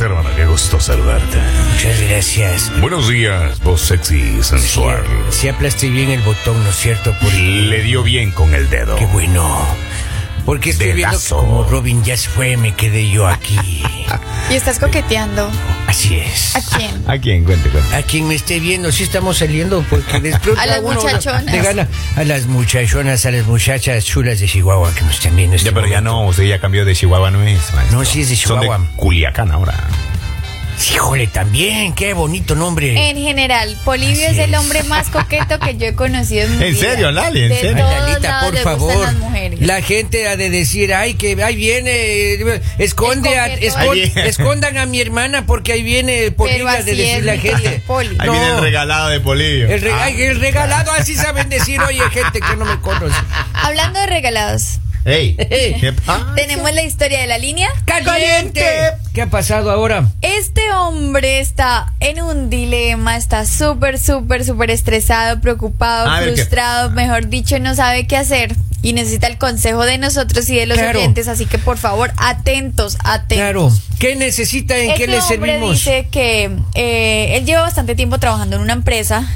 estás, hermana? Qué gusto saludarte. Muchas gracias. Buenos días, voz sexy y sensual. Si aplasté bien el botón, ¿no es cierto? Por Le dio bien con el dedo. Qué bueno. Porque estoy viendo que Dedazo. como Robin ya se fue, me quedé yo aquí. Y estás coqueteando. Así es. ¿A quién? ¿A quién? Cuente, cuente. A quien me esté viendo, sí estamos saliendo porque de pronto A las uno muchachonas. de gana a las muchachonas, a las muchachas chulas de Chihuahua que nos están viendo. este Ya, pero ya momento. no, usted ya cambió de Chihuahua, no es, maestro. No, sí es de Son Chihuahua. Culiacán ahora. Híjole, también, qué bonito nombre. En general, Polivio es el hombre más coqueto que yo he conocido en mi ¿En vida. serio, Lali? ¿En De serio? todos Lalita, lados por le favor. las mujeres. La gente ha de decir, ay, que ahí viene, esconde a, El coqueto. escon- Ahí viene. escondan a mi hermana porque ahí viene Pero Polivia de decir es, la gente. Poli. Ahí No. viene el regalado de Polillo. El, re- Ah. ay, el regalado, así saben decir, oye, gente que no me conoce. Hablando de regalados, ¡Ey! Ey. ¿Qué pasa? tenemos la historia de la línea. ¡Caliente! ¿Qué ha pasado ahora? Este hombre está en un dilema, está súper, súper, súper estresado, preocupado, frustrado, mejor dicho, no sabe qué hacer y necesita el consejo de nosotros y de los Claro. oyentes, así que por favor, atentos, atentos. Claro. ¿Qué necesita? ¿En qué Este le hombre servimos? dice que eh, él lleva bastante tiempo trabajando en una empresa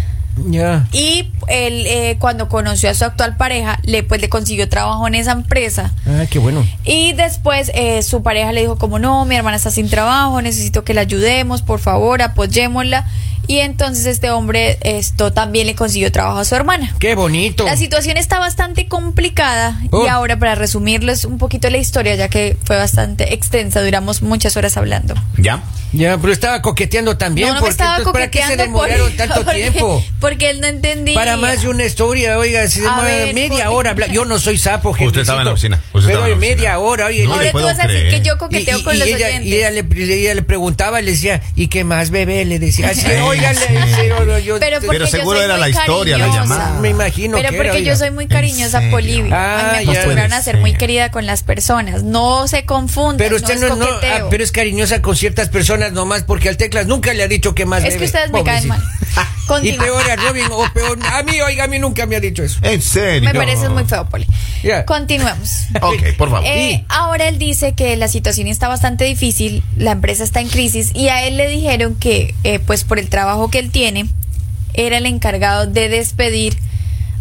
Y él eh, cuando conoció a su actual pareja, le pues le consiguió trabajo en esa empresa. Ah, qué bueno. Y después eh, su pareja le dijo como no, mi hermana está sin trabajo, necesito que la ayudemos, por favor, apoyémosla. Y entonces este hombre esto también le consiguió trabajo a su hermana. Qué bonito. La situación está bastante complicada Oh. y ahora para resumirles un poquito la historia, ya que fue bastante extensa, duramos muchas horas hablando. ¿Ya? Ya, pero estaba coqueteando también. no, no me porque estaba entonces, ¿Para qué se coqueteando demoraron por- tanto porque- tiempo? Porque él no entendía. Para más de una historia, oiga, se demora ver, media ¿por- hora. Yo no soy sapo, Usted gentecito, estaba en la oficina, usted pero estaba en la media hora, oye. No Ahora le tú puedo vas a decir que yo Y, coqueteo y- con y los ella, oyentes. y ella le, ella le preguntaba, le decía, ¿y qué más, bebé? Le decía, así, Yo, Pero, porque Pero yo seguro soy era muy la historia, la cariñosa. llamada. me imagino Pero que porque era, yo soy muy ¿En cariñosa? Polivio. Ah, me acostumbraron a ser muy querida con las personas. No se confundan. Pero usted no, es ah, pero es cariñosa con ciertas personas nomás porque al teclas nunca le ha dicho que más Es bebe. que ustedes me caen mal. Y peor a Robin, o peor, a mí, oiga, a mí nunca me ha dicho eso. ¿En serio? Me parece muy feo, Poli. Continuemos. Ok, por favor. Eh, ahora él dice que la situación está bastante difícil, la empresa está en crisis y a él le dijeron que, eh, pues por el trabajo que él tiene, era el encargado de despedir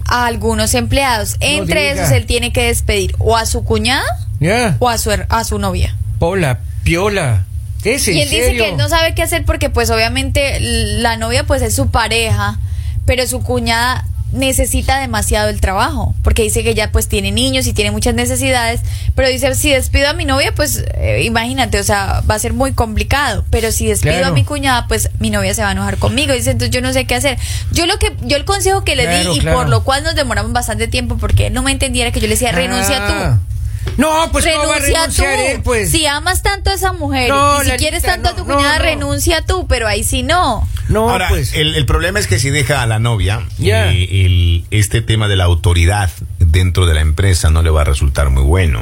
a algunos empleados. Entre diga. esos él tiene que despedir o a su cuñada o a su, her- a su novia. Pola, piola. ¿Es en Y él dice que él no sabe qué hacer porque pues obviamente la novia pues es su pareja, pero su cuñada necesita demasiado el trabajo, porque dice que ella pues tiene niños y tiene muchas necesidades, pero dice, si despido a mi novia, pues eh, imagínate, o sea, va a ser muy complicado, pero si despido Claro. a mi cuñada, pues mi novia se va a enojar conmigo, dice, entonces yo no sé qué hacer. Yo lo que yo el consejo que le Claro, di y claro. por lo cual nos demoramos bastante tiempo porque él no me entendiera que yo le decía, renuncia tú. No, pues no va a renuncia renunciar tú. él, pues. Si amas tanto a esa mujer No, y si Lalita, quieres tanto a tu cuñada, no, no. renuncia tú, pero ahí sí no. No, Ahora, pues. el, el problema es que si deja a la novia, Ya. eh, el- este tema de la autoridad dentro de la empresa no le va a resultar muy bueno.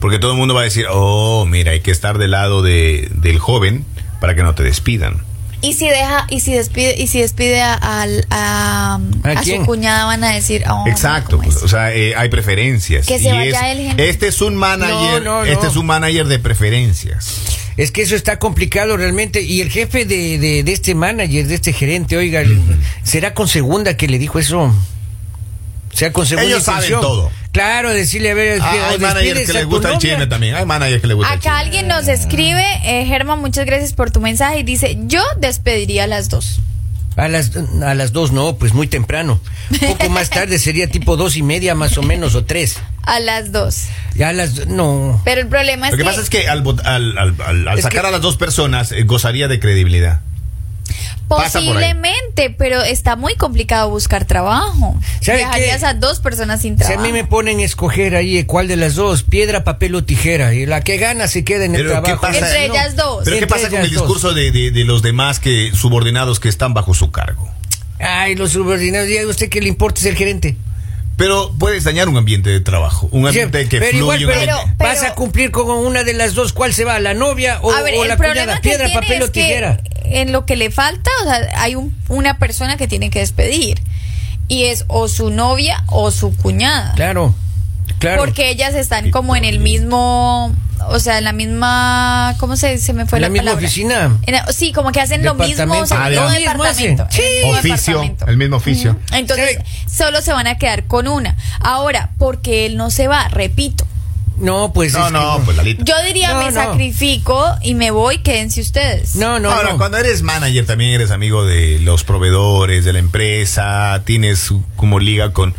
Porque todo el mundo va a decir, oh, mira, hay que estar del lado de, del joven para que no te despidan. Y si deja, y si despide, y si despide a, al- a, ¿A su cuñada, van a decir, oh, Exacto, o sea, eh, hay preferencias. Que se Y vaya es-. Este es un manager, No, no, este es un manager de preferencias. Es que eso está complicado realmente. Y el jefe de, de, de este manager, de este gerente, oiga, ¿será con segunda que le dijo eso? O sea, con segunda Ellos saben todo. Claro, decirle, a ver, Ah, que- hay managers que les gusta el chisme también. Hay managers que les gusta el Acá chisme. alguien nos escribe, eh, Germán, muchas gracias por tu mensaje y dice, yo despediría a las dos. A las, a las dos no, pues muy temprano. Poco más tarde sería tipo dos y media más o menos, o tres. A las dos. Ya a las, no. Pero el problema es Lo que que, pasa es que al, al, al- al- al Es sacar que- a las dos personas eh, gozaría de credibilidad. Posiblemente, pero está muy complicado buscar trabajo. ¿Sabe Dejarías qué? a dos personas sin Si a trabajo. mí me ponen a escoger ahí cuál de las dos, piedra, papel o tijera, y la que gana se queda en el Pero, ¿qué trabajo. pasa? Entre No. ellas dos. Pero ¿qué pasa con el discurso de, de- de los demás que subordinados que están bajo su cargo? Ay, los subordinados, ya usted que le importa ser gerente. Pero puedes dañar un ambiente de trabajo, un Sí, ambiente que pero fluye. igual, pero, vas a cumplir con una de las dos, ¿cuál se va? ¿La novia o, A ver, o el la cuñada? que Piedra, papel o tijera. en lo que le falta, o sea, hay un- una persona que tiene que despedir. Y es o su novia o su cuñada. Claro, claro. Porque ellas están como en el mismo, o sea, en la misma, ¿cómo se, se me fue ¿En la misma palabra? oficina? En la- sí, como que hacen lo mismo, Departamento. o sea, Ah, departamento. hacen. el mismo Oficio, departamento. el mismo oficio. Entonces, Sí. solo se van a quedar con una. Ahora, porque él no se va, repito. No, pues No, es que no, pues Lalita. Yo diría, No, me no. sacrifico y me voy, quédense ustedes. No, no, Ahora, no. cuando eres manager también eres amigo de los proveedores, de la empresa, tienes como liga con,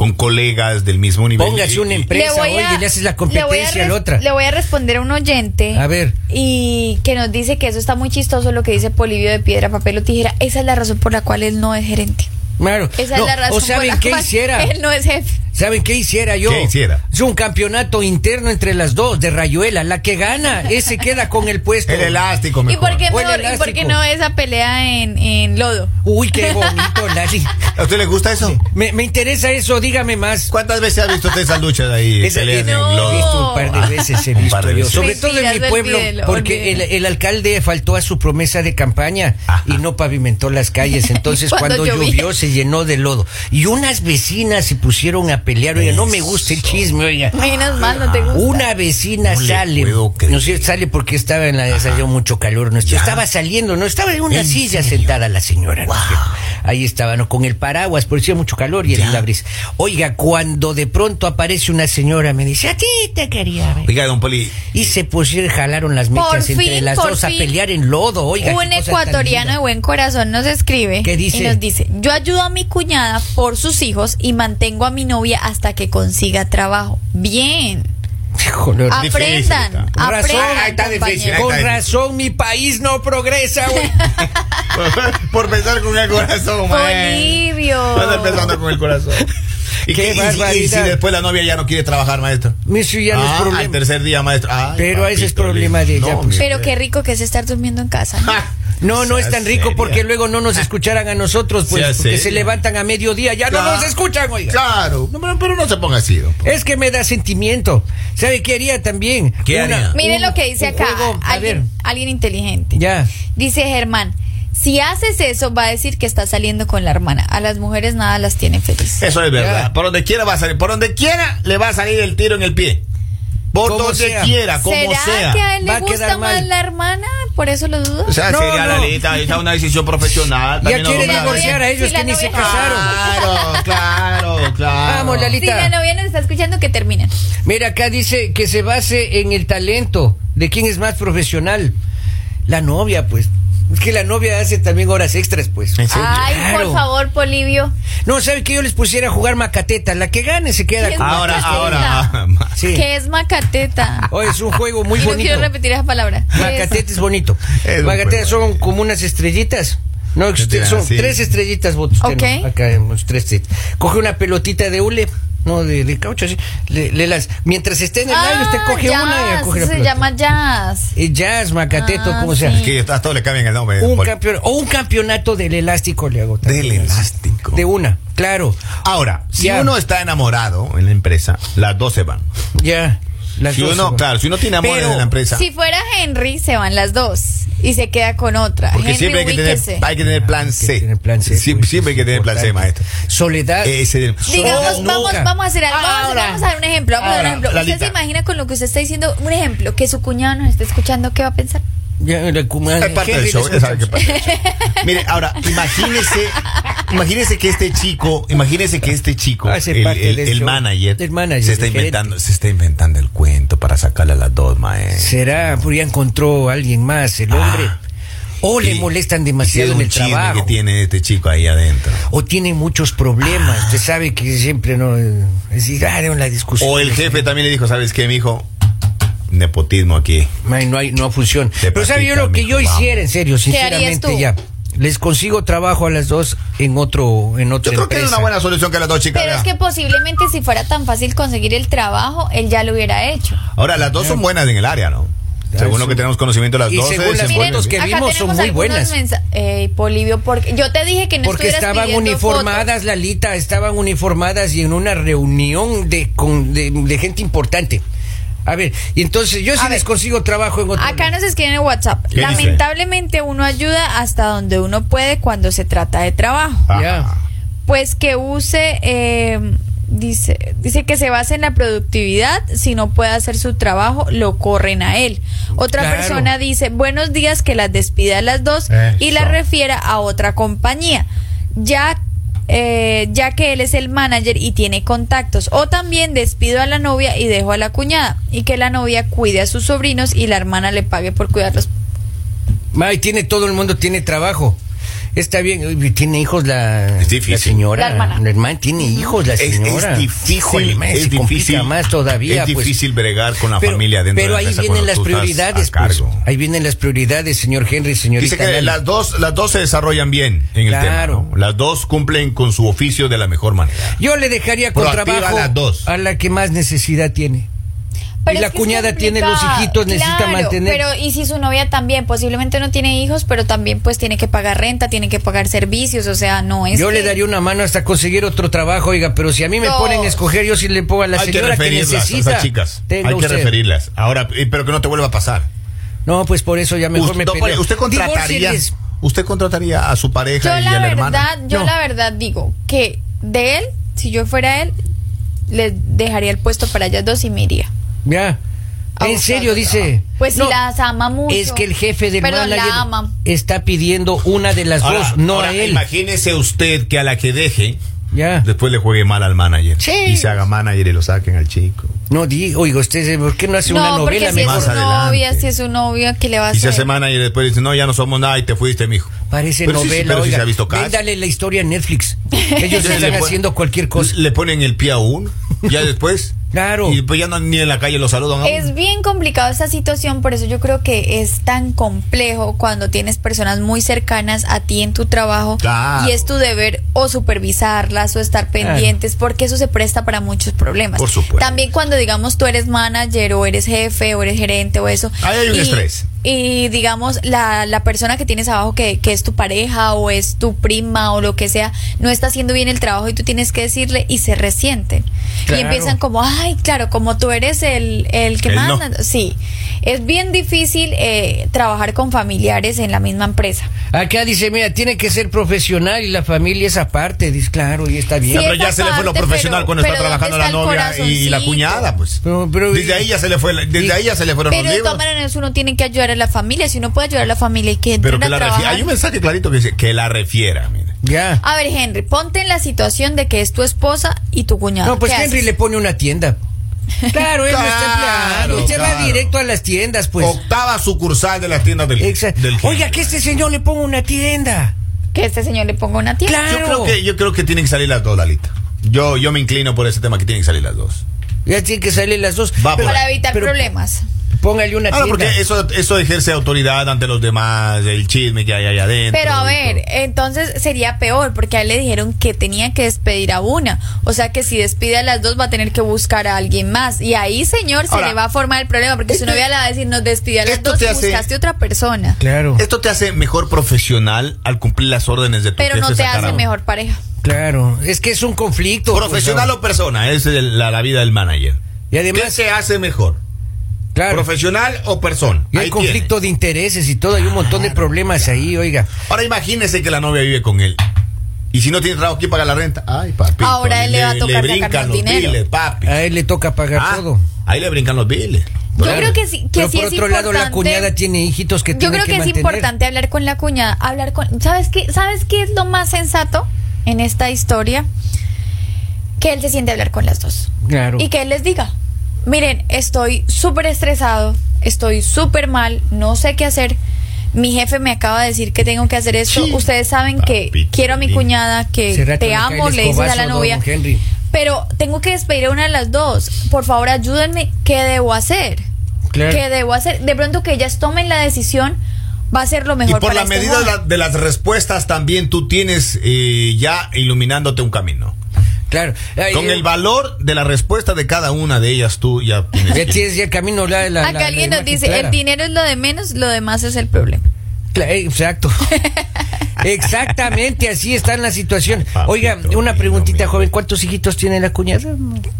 con colegas del mismo nivel. Póngase Y- una empresa, oye, y le haces la le a competencia a la res- otra. Le voy a responder a un oyente. A ver. Y que nos dice que eso está muy chistoso lo que dice Polivio de piedra, papel o tijera. Esa es la razón por la cual él no es gerente. Claro. Esa No, es la razón o por saben la qué cual hiciera. Él no es jefe. ¿Saben qué hiciera yo? ¿Qué hiciera? Es un campeonato interno entre las dos, de Rayuela. La que gana, ese queda con el puesto. El elástico ¿Y mejor. por, qué mejor- ¿Y por qué no esa pelea en, en lodo? Uy, qué bonito, Lali. ¿A usted le gusta eso? Me, me interesa eso, dígame más. ¿Cuántas veces ha visto usted esas luchas ahí? Esa- peleas no. en He lodo? visto un par de veces, he visto de yo. veces. Sobre todo en mi pueblo, olvídelo, porque el, olvídelo. el alcalde faltó a su promesa de campaña Ajá. y no pavimentó las calles. Entonces, Cuando cuando llovió, se llenó de lodo. Y unas vecinas se pusieron a pelear. Oiga, no me gusta el chisme, oiga. Menos mal, no te gusta. Una vecina No sale, no sé, sale porque estaba en la salió mucho calor, no estaba saliendo, no estaba en una ¿En silla serio? sentada la señora, ¿no es cierto? Ahí estaba, no con el paraguas, porque hacía mucho calor y el la brisa. Oiga, cuando de pronto aparece una señora, me dice, a ti te quería ver. Oiga, don Poli, Y se pusieron, jalaron las Por mechas entre fin, las dos a pelear en lodo, oiga. un ecuatoriano de buen corazón nos escribe ¿Qué dice? y nos dice, yo ayudo a mi cuñada por sus hijos y mantengo a mi novia hasta que consiga trabajo. Bien. Híjole, Ah, difícil Aprendan, está. Con razón, aprendan, ahí está difícil, ahí Con está. razón, mi país no progresa, güey. por pensar con el corazón, man. Bolivio. Anda empezando con el corazón. ¿Y, Qué qué- y si- y si, después la novia ya no quiere trabajar, maestro? Eso ya no es Ah, al problema. tercer día, maestro. Ay, Pero ese es problema de ella, No, pues. Pero qué rico que es estar durmiendo en casa. ¿no? No, no es tan rico porque luego no nos escucharan a nosotros, pues, porque se levantan a mediodía, ya no Claro. nos escuchan, oiga. Claro, no, pero, no se ponga así. Es que me da sentimiento. ¿Sabe qué haría también? ¿Qué haría? Miren un- lo que dice acá. juego, alguien, alguien inteligente. ya. Dice Germán, si haces eso va a decir que estás saliendo con la hermana. A las mujeres nada las tiene felices. Eso es verdad. Ya. Por donde quiera va a salir. Por donde quiera le va a salir el tiro en el pie. Por Como donde sea. quiera, como ¿Será sea. que a él le a gusta más la hermana? ¿Por eso lo dudo? O sea, No, sería no. la lista, esa es una decisión profesional. Ya quieren divorciar a ellos la que ni se novia- casaron. Claro, claro, claro. Vamos, Lali. si la novia nos está escuchando, que terminen. Mira, acá dice que se base en el talento de quién es más profesional. La novia, pues. Es que la novia hace también horas extras, pues. Ay, Claro. por favor, Polivio. No, ¿sabe que yo les pusiera a jugar macateta? La que gane se queda ¿Qué con Ahora, Macateta? ahora. ah, Sí. Que es macateta. Oh, es un juego muy y no bonito. quiero repetir esa palabra. ¿Qué es? Bonito. Es juego. son como unas estrellitas. No, son tres estrellitas, votos. Ok. Acá hemos tres estrellitas. Coge una pelotita de hule, no de, de caucho, así. Le, le las, mientras esté en el aire, usted coge jazz, una y coge la Ah, se pelota. llama jazz. Eh, jazz, macateto, Ah, como sea. sí. Que a todos le cambian el nombre. Un o un campeonato del elástico le hago también. Del elástico. De una, claro. Ahora, si Ya. uno está enamorado en la empresa, las dos se van. Ya. Las Si dos uno, claro, si uno tiene amores en la empresa. Si fuera Henry, se van las dos y se queda con otra. Porque Henry, siempre hay que, tener, ubíquese. hay que tener plan Hay que C. tener plan C, Sie- pues, siempre hay que tener plan C, maestro. Soledad. Ese, Digamos, Oh, vamos, vamos a hacer algo. Vamos, Ahora. vamos a dar un ejemplo. Vamos a dar un Ahora, ejemplo. ¿Usted se imagina con lo que usted está diciendo? Un ejemplo, que su cuñado nos está escuchando, ¿qué va a pensar? Ya, la Es parte del show. Mire, ahora, imagínese, imagínese que este chico, imagínese que este chico, Hace el, el- el manager, El manager, se está el inventando, gerente. se está inventando el cuento para sacarle a las dos, maestro. Será, porque ya encontró a alguien más, el hombre. Ah. O le molestan demasiado en el trabajo. que tiene este chico ahí adentro. O tiene muchos problemas. Usted sabe que siempre no. Es decir, ah, era una discusión. O el jefe también le dijo, ¿sabes qué, mijo? Nepotismo aquí. Ay, no hay, no funciona. De Pero sabe yo lo que yo hiciera, en serio, sinceramente tú? ya. Les consigo trabajo a las dos en otro, en otra Yo creo que es una buena solución que las dos chicas Pero es que posiblemente si fuera tan fácil conseguir el trabajo, él ya lo hubiera hecho. Ahora, las dos son buenas en el área, ¿no? Según lo que tenemos conocimiento, las Y dos según las fotos que vimos, son muy buenas. Eh, Polivio, porque yo te dije que no Porque estaban uniformadas, Lalita, estaban uniformadas y en una reunión de, con, de, de gente importante. A ver, y entonces yo sí ver. les consigo trabajo en otro. Acá nos escriben en WhatsApp. Lamentablemente uno ayuda hasta donde uno puede cuando se trata de trabajo. Pues que use, eh, Dice, dice que se basa en la productividad, si no puede hacer su trabajo, lo corren a él. Otra Claro. persona dice, buenos días, que las despida a las dos y la refiera a otra compañía, ya, eh, ya que él es el manager y tiene contactos. O también despido a la novia y dejo a la cuñada y que la novia cuide a sus sobrinos y la hermana le pague por cuidarlos. Ay, tiene todo el mundo tiene trabajo. Está bien, tiene hijos la, Es difícil. la señora. La hermana. tiene hijos la Es, es señora. difícil, Híjole, es se difícil, más todavía. es pues. difícil bregar con la Pero- familia dentro Pero de la ahí empresa vienen las prioridades, a pues. Ahí vienen las prioridades, señor Henry, señorita. Dice que Lali. las dos, las dos se desarrollan bien en el Claro. tema. ¿no? Las dos cumplen con su oficio de la mejor manera. Yo le dejaría con Proactiva trabajo las dos. a la que más necesidad tiene. Pero y la cuñada tiene los hijitos, necesita mantener. Pero y si su novia también, posiblemente no tiene hijos, pero también pues tiene que pagar renta, tiene que pagar servicios, o sea, no es. yo que- le daría una mano hasta conseguir otro trabajo, oiga, pero si a mí me No. ponen a escoger, yo sí le pongo a la Hay que señora que, referirlas a necesita. esas chicas. Hay que usted. referirlas. Ahora, eh, pero que no te vuelva a pasar. No, pues por eso ya mejor usted, me no, peleo. usted contrataría, usted contrataría a su pareja Yo y la a la verdad, hermana. yo No. la verdad digo que de él, si yo fuera él, le dejaría el puesto para ellas dos y me iría. Ya. En serio, dice. Pues No, si las ama mucho. Es que el jefe del pero manager la ama. está pidiendo una de las Ahora, dos, no ahora, a él. Imagínese usted que a la que deje, Ya. después le juegue mal al manager. Sí. Y se haga manager y lo saquen al chico. No digo, oiga, usted, ¿por qué no hace una No, novela porque si es? Más su adelante. novia, si es su novia, ¿qué le va a Y se hacer? hace manager y después dice, no, ya no somos nada y te fuiste, mijo. Parece Pero sí, sí, novela, pero sí oiga. se ha visto. Véndale la historia a Netflix. Ellos Le están haciendo cualquier cosa. Le ponen el pie a uno, ya después. Claro. Y después ya no, ni en la calle lo saludan. Es bien complicado esta situación, por eso yo creo que es tan complejo cuando tienes personas muy cercanas a ti en tu trabajo Claro. y es tu deber o supervisarlas o estar pendientes, porque eso se presta para muchos problemas. Por supuesto. También cuando digamos tú eres manager o eres jefe o eres gerente o eso. Ahí hay un y, estrés. Y digamos la, la persona que tienes abajo que, que es tu pareja o es tu prima o lo que sea, no está haciendo bien el trabajo y tú tienes que decirle y se resienten. Claro. Y empiezan como, ay, claro, como tú eres el, el que El no. manda. Sí, es bien difícil eh, trabajar con familiares en la misma empresa. Acá dice, mira, tiene que ser profesional y la familia es aparte. Dice, claro, y está bien. Sí, pero ya se le fue lo profesional pero- cuando está pero trabajando ¿dónde la está el novia y la corazoncito? cuñada, pues. Pero- pero- desde ahí ya se le fue, la- desde y- ahí ya se le fueron Pero los de libros. todas maneras uno tiene que ayudar a la familia. Si uno puede ayudar a la familia y que Pero que a la refiera. Hay un mensaje clarito que dice que la refiera, mire. Ya. A ver, Henry, ponte en la situación de que es tu esposa y tu cuñado. No, pues ¿Qué Henry haces? le pone una tienda. Claro, él no está Claro, empleado. Usted va claro. directo a las tiendas, pues. Octava sucursal de las tiendas del, Exacto. del Oiga, que este señor le ponga una tienda. Que este señor le ponga una tienda. Claro. Yo creo que yo creo que tienen que salir las dos, Lalita. Yo yo me inclino por ese tema que tienen que salir las dos. Ya tiene que salir las dos. Va Para evitar pero problemas. Póngale una Ahora, porque eso eso ejerce autoridad ante los demás, el chisme que hay ahí adentro. Pero a ver, entonces sería peor porque a él le dijeron que tenía que despedir a una. O sea que si despide a las dos va a tener que buscar a alguien más. Y ahí, señor, se le va a formar el problema porque su novia le va a decir, nos despide a las esto dos te y hace- buscaste otra persona. Claro, Esto te hace mejor profesional al cumplir las órdenes de tu Pero no te hace mejor pareja. claro. Es que es un conflicto. Profesional pues, o persona, es el- la, la vida del manager. Y además, ¿Qué se hace mejor? Claro. ¿Profesional o persona? Y hay Ahí conflicto tiene. de intereses y todo, hay un montón de problemas ahí, oiga. Ahora imagínese que la novia vive con él. Y si no tiene trabajo, ¿quién paga la renta? Ay, papi. Ahora él le va a tocar más los dinero. biles, papi. A él le toca pagar Ah, todo. Ahí le brincan los biles. Yo Claro. creo que sí, que Pero sí por es otro lado, la importante- cuñada tiene hijitos que Yo tiene creo que, es mantener. importante hablar con la cuñada, hablar con, ¿sabes qué? ¿Sabes qué es lo más sensato en esta historia? Que él se siente a hablar con las dos. Claro. Y que él les diga, miren, estoy súper estresado, estoy súper mal, no sé qué hacer. Mi jefe me acaba de decir que tengo que hacer esto. Sí. Ustedes saben que quiero a mi cuñada, que te amo, le dices a la novia. Pero tengo que despedir a una de las dos. Por favor, ayúdenme. ¿Qué debo hacer? Claro. ¿Qué debo hacer? De pronto que ellas tomen la decisión va a ser lo Y mejor por para la este medida de, joven. la- de las respuestas también tú tienes eh, ya iluminándote un camino. Claro. Ay, Con eh, el valor de la respuesta de cada una de ellas tú ya tienes. Ya que- tienes ya el camino. La, la- Acá la- la alguien nos dice, clara. el dinero es lo de menos, lo demás es el problema. Eh, Exacto. Exactamente, así está en la situación. Papito Oiga, una preguntita, joven. ¿Cuántos hijitos tiene la cuñada?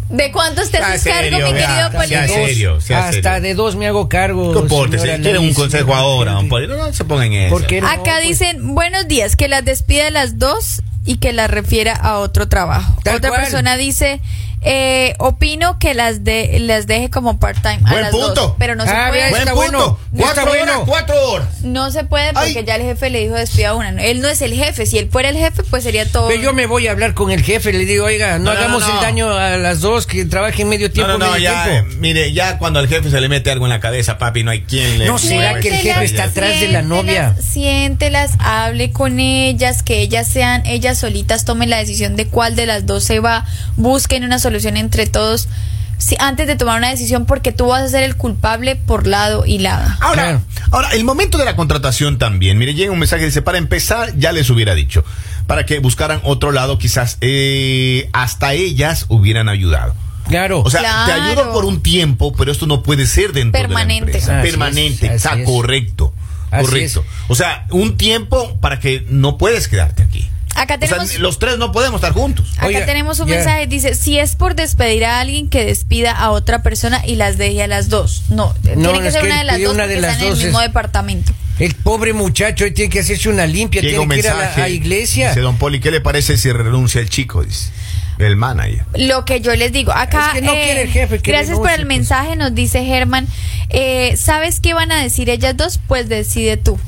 ¿De cuántos te haces cargo, mi querido Polito? serio. sea Hasta serio. de dos me hago cargo. Compórtese, quieren un consejo ahora, don Polito, no se pongan en eso. ¿Por qué no? Acá Pues, dicen, buenos días, que las despide las dos y que las refiera a otro trabajo. Tal Otra cual. persona dice, eh, opino que las de las deje como part-time a Buen las punto. dos, pero no se Ah, puede. Buen punto. bueno, Cuatro horas, bueno. cuatro horas. No se puede porque Ay. ya el jefe le dijo despida a una. Él no es el jefe. Si él fuera el jefe, pues sería todo. Pero yo me voy a hablar con el jefe, le digo, oiga, no, hagamos no, no. el daño a las dos, que trabajen medio tiempo, No, no, no, medio ya, tiempo. eh, mire, ya cuando al jefe se le mete algo en la cabeza, papi, no hay quien le... No, ¿será que el jefe está atrás de la novia? siéntelas, Siéntelas, hable con ellas, que ellas sean, ellas solitas tomen la decisión de cuál de las dos se va, busquen una solución entre todos si- antes de tomar una decisión porque tú vas a ser el culpable por lado y lado. Ahora, Claro. ahora, el momento de la contratación también. Mire, llega un mensaje, dice, para empezar, ya les hubiera dicho, para que buscaran otro lado, quizás eh, hasta ellas hubieran ayudado. Claro. O sea, te ayudo por un tiempo, pero esto no puede ser dentro Permanente. de la empresa. Permanente, está es. correcto. Así correcto. O sea, un tiempo para que no puedes quedarte aquí. Acá O sea, tenemos los tres no podemos estar juntos. Acá Oiga, tenemos un mensaje, dice, si es por despedir a alguien, que despida a otra persona y las deje a las dos. No, tiene que ser que una de las dos una porque de las están en dos, el mismo es- departamento. El pobre muchacho tiene que hacerse una limpia, Llega tiene un que ir a la mensaje. a iglesia. Dice, don Poli, ¿qué le parece si renuncia el chico? Dice, el manager. Lo que yo les digo, acá... Es que no eh, quiere el jefe que gracias por el pues. mensaje, nos dice Germán. Eh, ¿Sabes qué van a decir ellas dos? Pues decide tú.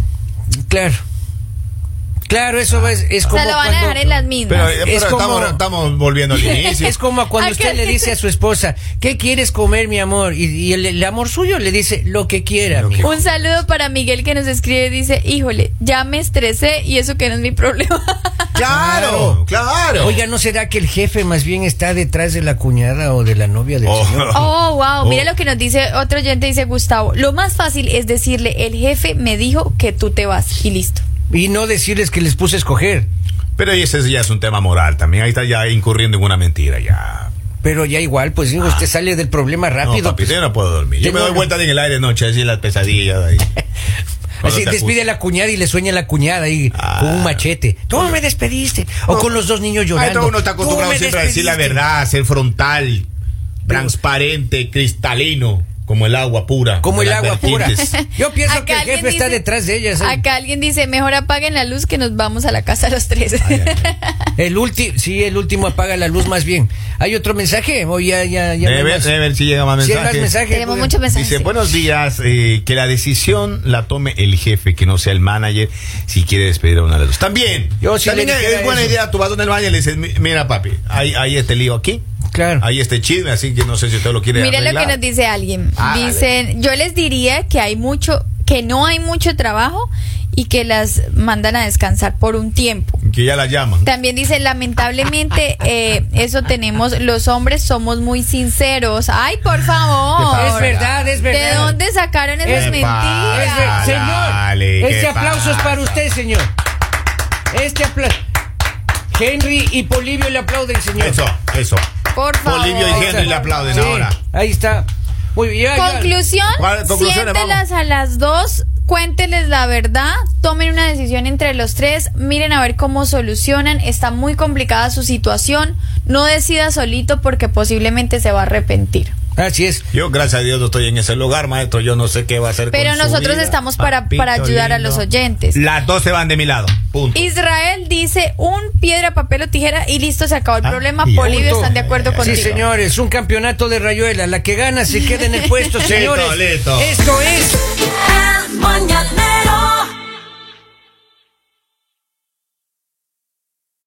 Claro. Claro, eso es, es O como sea, lo van a cuando- dejar en las mismas. Pero, eh, Es pero como- estamos, estamos volviendo al inicio. Es como cuando usted le dice a su esposa, ¿qué quieres comer, mi amor? Y, y el, el amor suyo le dice, lo que quiera, Lo que- mijo. Un saludo para Miguel que nos escribe, dice, híjole, ya me estresé y eso que no es mi problema. Claro, claro. Oiga, ¿no será que el jefe más bien está detrás de la cuñada o de la novia del Oh. señor? Oh, wow. Oh. Mira lo que nos dice otro oyente, dice Gustavo. Lo más fácil es decirle, el jefe me dijo que tú te vas y listo. Y no decirles que les puse a escoger. Pero ese ya es un tema moral también. Ahí está ya incurriendo en una mentira ya. Pero ya igual, pues hijo, usted sale del problema rápido. Ah. no, papi, pues. yo no puedo dormir. Yo me doy vueltas en el aire noche, así las pesadillas ahí. Así despide a la cuñada y le sueña a la cuñada ahí Ah. con un machete. ¿Tú me despediste? O No. con los dos niños Ay, llorando. todo uno está "Tú acostumbrado siempre a decir la despediste". verdad, ser frontal, transparente, cristalino, como el agua pura. Como el agua pura. Yo pienso Acá que el jefe está detrás de ellas. ¿eh? Acá alguien dice, mejor apaguen la luz que nos vamos a la casa los tres. Ay. El último, sí, el último apaga la luz más bien. ¿Hay otro mensaje? O ya, ya, ya Debe más? debe ver si llega más Sí, hay más mensajes. mensajes. Tenemos muchos mensajes. Dice, buenos días, eh, que la decisión la tome el jefe, que no sea el manager, si quiere despedir a una de las dos. También, Yo sí también es, buena eso. idea, tú vas donde el manager y le dices, "Mi- mira papi, hay, hay este lío aquí, Claro. hay este chisme, así que no sé si usted lo quiere Mira lo que arreglar". nos dice alguien. Ah, Dicen, yo les diría que hay mucho, que no hay mucho trabajo y que las mandan a descansar por un tiempo. Que ya la llaman. También dice, lamentablemente, eh, eso tenemos, los hombres somos muy sinceros. Ay, por favor. ¿Qué Es verdad, es verdad. ¿De dónde sacaron esas Es- ¿Qué mentiras? Es señor, Dale, ¿qué este aplauso es para usted, señor. Este aplauso. Henry y Polivio le aplauden, señor. Eso, eso. Por favor. Bolivia y Ahí Henry está. le aplauden Sí, ahora. Ahí está. Muy bien. Conclusión, ¿Cuál- conclusiones, siéntelas a las dos, cuénteles la verdad, tomen una decisión entre los tres, miren a ver cómo solucionan, está muy complicada su situación, no decida solito porque posiblemente se va a arrepentir. Así es. Yo, gracias a Dios, no estoy en ese lugar, maestro. Yo no sé qué va a hacer Pero con su nosotros vida, estamos para- papito para ayudar a los oyentes. Las dos se van de mi lado. Punto. Israel dice un piedra, papel o tijera y listo, se acabó el Ah, problema. Polivio están de acuerdo contigo. Sí, señores, un campeonato de rayuela. La que gana se queda en el puesto, Listo, señores. listo. Esto es El mañanero